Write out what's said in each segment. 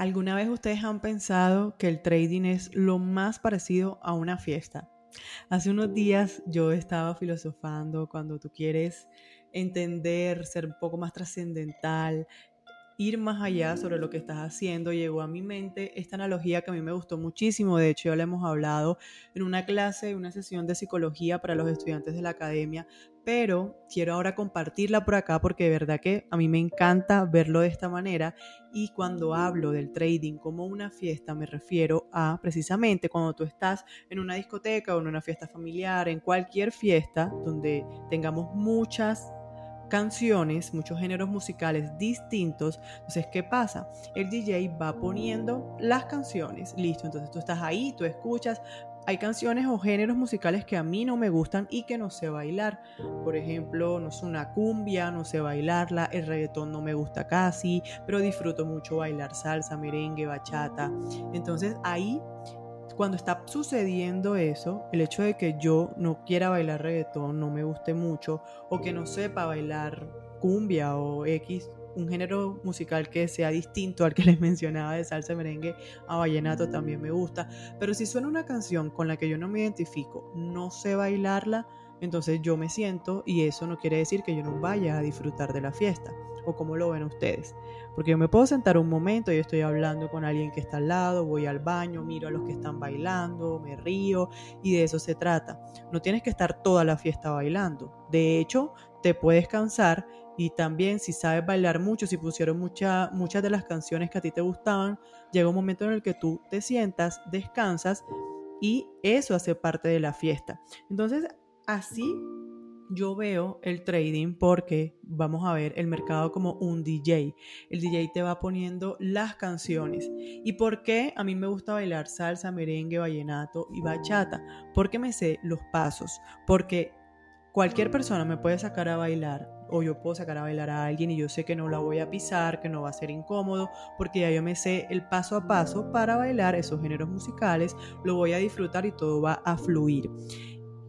¿Alguna vez ustedes han pensado que el trading es lo más parecido a una fiesta? Hace unos días yo estaba filosofando cuando tú quieres entender, ser un poco más trascendental, ir más allá sobre lo que estás haciendo, llegó a mi mente esta analogía que a mí me gustó muchísimo. De hecho, ya le hemos hablado en una clase, una sesión de psicología para los estudiantes de la academia, pero quiero ahora compartirla por acá porque de verdad que a mí me encanta verlo de esta manera y cuando hablo del trading como una fiesta me refiero a precisamente cuando tú estás en una discoteca o en una fiesta familiar, en cualquier fiesta donde tengamos muchas canciones, muchos géneros musicales distintos. Entonces, ¿qué pasa? El DJ va poniendo las canciones, listo, entonces tú estás ahí, tú escuchas. Hay canciones o géneros musicales que a mí no me gustan y que no sé bailar. Por ejemplo, no es una cumbia, no sé bailarla, el reggaetón no me gusta casi, pero disfruto mucho bailar salsa, merengue, bachata. Entonces ahí cuando está sucediendo eso, el hecho de que yo no quiera bailar reggaetón, no me guste mucho, o que no sepa bailar cumbia o X, un género musical que sea distinto al que les mencionaba de salsa merengue, a vallenato también me gusta, pero si suena una canción con la que yo no me identifico, no sé bailarla, entonces yo me siento y eso no quiere decir que yo no vaya a disfrutar de la fiesta o como lo ven ustedes. Porque yo me puedo sentar un momento y estoy hablando con alguien que está al lado, voy al baño, miro a los que están bailando, me río y de eso se trata. No tienes que estar toda la fiesta bailando. De hecho, te puedes cansar y también si sabes bailar mucho, si pusieron mucha, muchas de las canciones que a ti te gustaban, llega un momento en el que tú te sientas, descansas y eso hace parte de la fiesta. Entonces, así yo veo el trading porque vamos a ver el mercado como un DJ. El DJ te va poniendo las canciones. ¿Y por qué a mí me gusta bailar salsa, merengue, vallenato y bachata? Porque me sé los pasos. Porque cualquier persona me puede sacar a bailar o yo puedo sacar a bailar a alguien y yo sé que no la voy a pisar, que no va a ser incómodo, porque ya yo me sé el paso a paso para bailar esos géneros musicales, lo voy a disfrutar y todo va a fluir.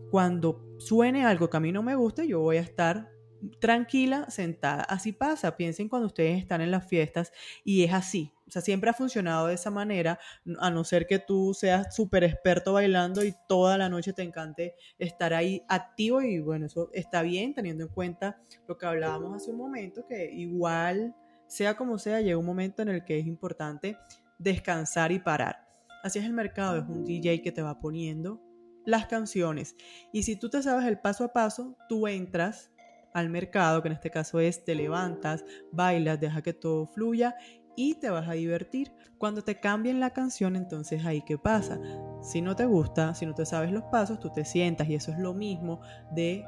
Cuando suene algo que a mí no me guste, yo voy a estar tranquila, sentada. Así pasa, piensen cuando ustedes están en las fiestas y es así. O sea, siempre ha funcionado de esa manera, a no ser que tú seas súper experto bailando y toda la noche te encante estar ahí activo y bueno, eso está bien teniendo en cuenta lo que hablábamos hace un momento, que igual, sea como sea, llega un momento en el que es importante descansar y parar. Así es el mercado, es un DJ que te va poniendo las canciones. Y si tú te sabes el paso a paso, tú entras al mercado, que en este caso es te levantas, bailas, deja que todo fluya y te vas a divertir. Cuando te cambien la canción, entonces ahí qué pasa. Si no te gusta, si no te sabes los pasos, tú te sientas y eso es lo mismo de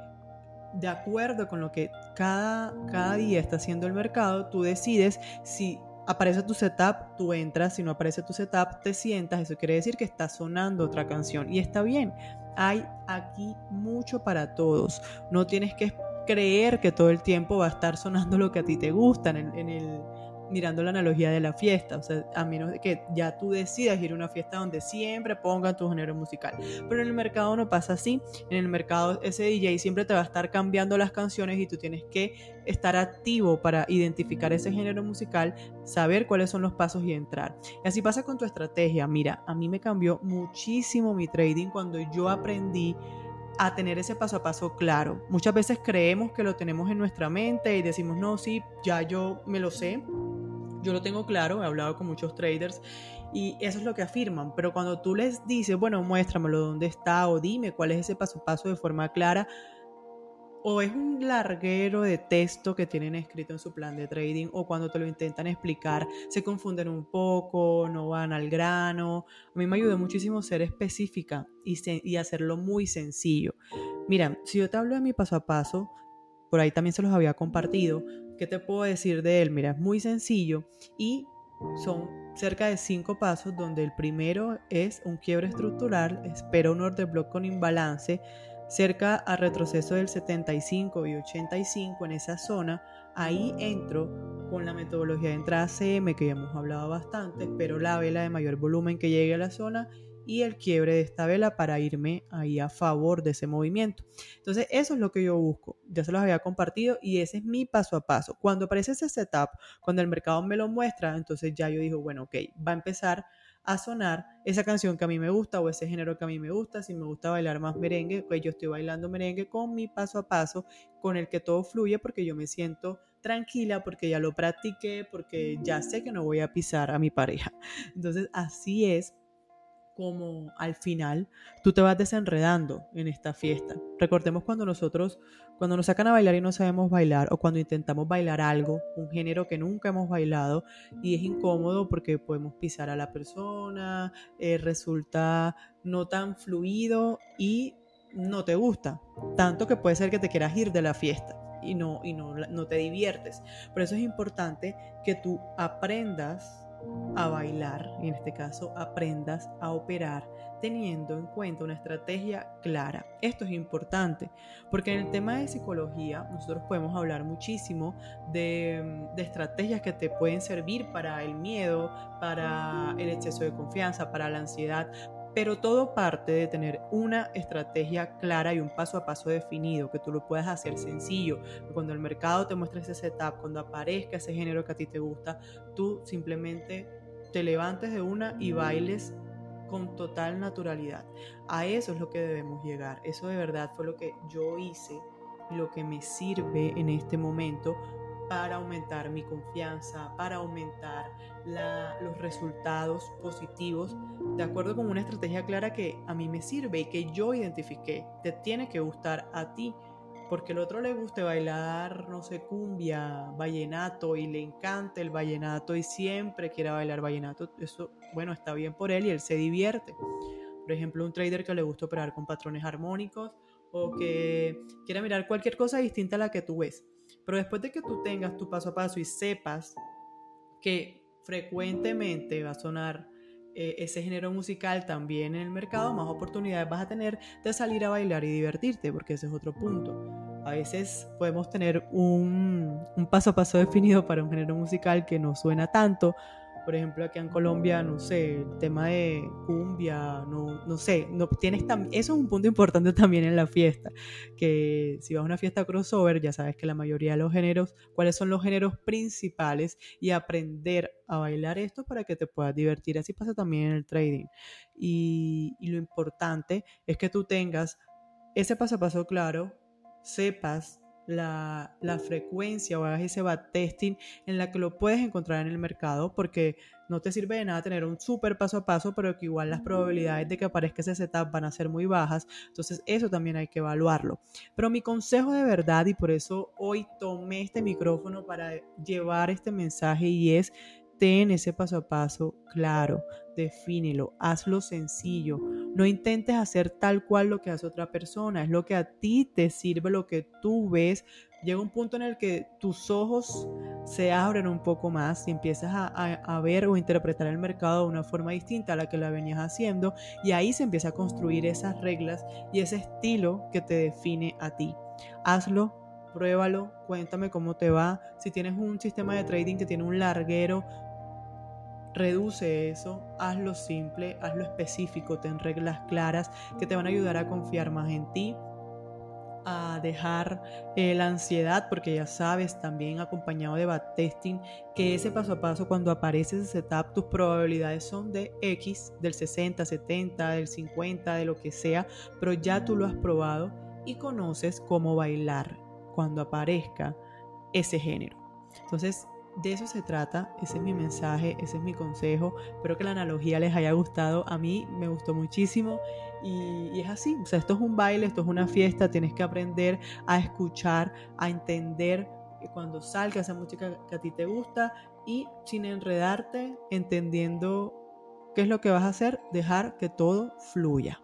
de acuerdo con lo que cada, cada día está haciendo el mercado, tú decides si aparece tu setup, tú entras, si no aparece tu setup, te sientas, eso quiere decir que está sonando otra canción y está bien. Hay aquí mucho para todos. No tienes que creer que todo el tiempo va a estar sonando lo que a ti te gusta en el mirando la analogía de la fiesta, o sea, a menos que ya tú decidas ir a una fiesta donde siempre pongan tu género musical. Pero en el mercado no pasa así. En el mercado ese DJ siempre te va a estar cambiando las canciones y tú tienes que estar activo para identificar ese género musical, saber cuáles son los pasos y entrar. Y así pasa con tu estrategia. Mira, a mí me cambió muchísimo mi trading cuando yo aprendí a tener ese paso a paso claro. Muchas veces creemos que lo tenemos en nuestra mente y decimos, no, sí, ya yo me lo sé, yo lo tengo claro, he hablado con muchos traders y eso es lo que afirman, pero cuando tú les dices, bueno, muéstramelo dónde está o dime cuál es ese paso a paso de forma clara, o es un larguero de texto que tienen escrito en su plan de trading o cuando te lo intentan explicar se confunden un poco, no van al grano. A mí me ayudó muchísimo ser específica y, hacerlo muy sencillo. Mira, si yo te hablo de mi paso a paso, por ahí también se los había compartido, ¿qué te puedo decir de él? Mira, es muy sencillo y son cerca de cinco pasos donde el primero es un quiebre estructural, espera un order block con imbalance, cerca a retroceso del 75 y 85 en esa zona, ahí entro con la metodología de entrada CM que ya hemos hablado bastante, pero la vela de mayor volumen que llegue a la zona y el quiebre de esta vela para irme ahí a favor de ese movimiento. Entonces, eso es lo que yo busco. Ya se los había compartido y ese es mi paso a paso. Cuando aparece ese setup, cuando el mercado me lo muestra, entonces ya yo digo, bueno, ok, va a empezar a sonar esa canción que a mí me gusta o ese género que a mí me gusta. Si me gusta bailar más merengue, pues yo estoy bailando merengue con mi paso a paso, con el que todo fluye porque yo me siento tranquila, porque ya lo practiqué, porque ya sé que no voy a pisar a mi pareja. Entonces así es como al final tú te vas desenredando en esta fiesta. Recordemos cuando nosotros, cuando nos sacan a bailar y no sabemos bailar, o cuando intentamos bailar algo, un género que nunca hemos bailado, y es incómodo porque podemos pisar a la persona, eh, resulta no tan fluido y no te gusta, tanto que puede ser que te quieras ir de la fiesta y no, y no, no te diviertes. Por eso es importante que tú aprendas a bailar, y en este caso aprendas a operar teniendo en cuenta una estrategia clara. Esto es importante porque en el tema de psicología nosotros podemos hablar muchísimo de, de, estrategias que te pueden servir para el miedo, para el exceso de confianza, para la ansiedad, pero todo parte de tener una estrategia clara y un paso a paso definido, que tú lo puedas hacer sencillo. Cuando el mercado te muestre ese setup, cuando aparezca ese género que a ti te gusta, tú simplemente te levantes de una y bailes con total naturalidad. A eso es lo que debemos llegar. Eso de verdad fue lo que yo hice y lo que me sirve en este momento para aumentar mi confianza, para aumentar los resultados positivos, de acuerdo con una estrategia clara que a mí me sirve y que yo identifiqué. Te tiene que gustar a ti, porque el otro le guste bailar, no sé, cumbia, vallenato y le encanta el vallenato y siempre quiere bailar vallenato. Eso, bueno, está bien por él y él se divierte. Por ejemplo, un trader que le gusta operar con patrones armónicos o que quiera mirar cualquier cosa distinta a la que tú ves pero después de que tú tengas tu paso a paso y sepas que frecuentemente va a sonar eh, ese género musical también en el mercado, más oportunidades vas a tener de salir a bailar y divertirte, porque ese es otro punto. A veces podemos tener un, un paso a paso definido para un género musical que no suena tanto, por ejemplo, aquí en Colombia, no sé, el tema de cumbia, no, no sé, no, tienes eso es un punto importante también en la fiesta, que si vas a una fiesta crossover, ya sabes que la mayoría de los géneros, cuáles son los géneros principales y aprender a bailar esto para que te puedas divertir. Así pasa también en el trading. Y, y lo importante es que tú tengas ese paso a paso claro, sepas la, frecuencia o hagas ese backtesting en la que lo puedes encontrar en el mercado porque no te sirve de nada tener un súper paso a paso, pero que igual las probabilidades de que aparezca ese setup van a ser muy bajas. Entonces eso también hay que evaluarlo. Pero mi consejo de verdad, y por eso hoy tomé este micrófono para llevar este mensaje y es ten ese paso a paso claro, defínelo, hazlo sencillo. No intentes hacer tal cual lo que hace otra persona, es lo que a ti te sirve, lo que tú ves. Llega un punto en el que tus ojos se abren un poco más y empiezas a, ver o interpretar el mercado de una forma distinta a la que la venías haciendo y ahí se empieza a construir esas reglas y ese estilo que te define a ti. Hazlo pruébalo, cuéntame cómo te va. Si tienes un sistema de trading que tiene un larguero, reduce eso, hazlo simple, hazlo específico, ten reglas claras que te van a ayudar a confiar más en ti, a dejar eh, la ansiedad, porque ya sabes, también acompañado de backtesting, que ese paso a paso, cuando aparece ese setup, tus probabilidades son de X, del 60, 70, del 50, de lo que sea, pero ya tú lo has probado y conoces cómo bailar cuando aparezca ese género. Entonces, de eso se trata, ese es mi mensaje, ese es mi consejo. Espero que la analogía les haya gustado. A mí me gustó muchísimo y, es así. O sea, esto es un baile, esto es una fiesta. Tienes que aprender a escuchar, a entender cuando salga esa música que a ti te gusta y sin enredarte, entendiendo qué es lo que vas a hacer, dejar que todo fluya.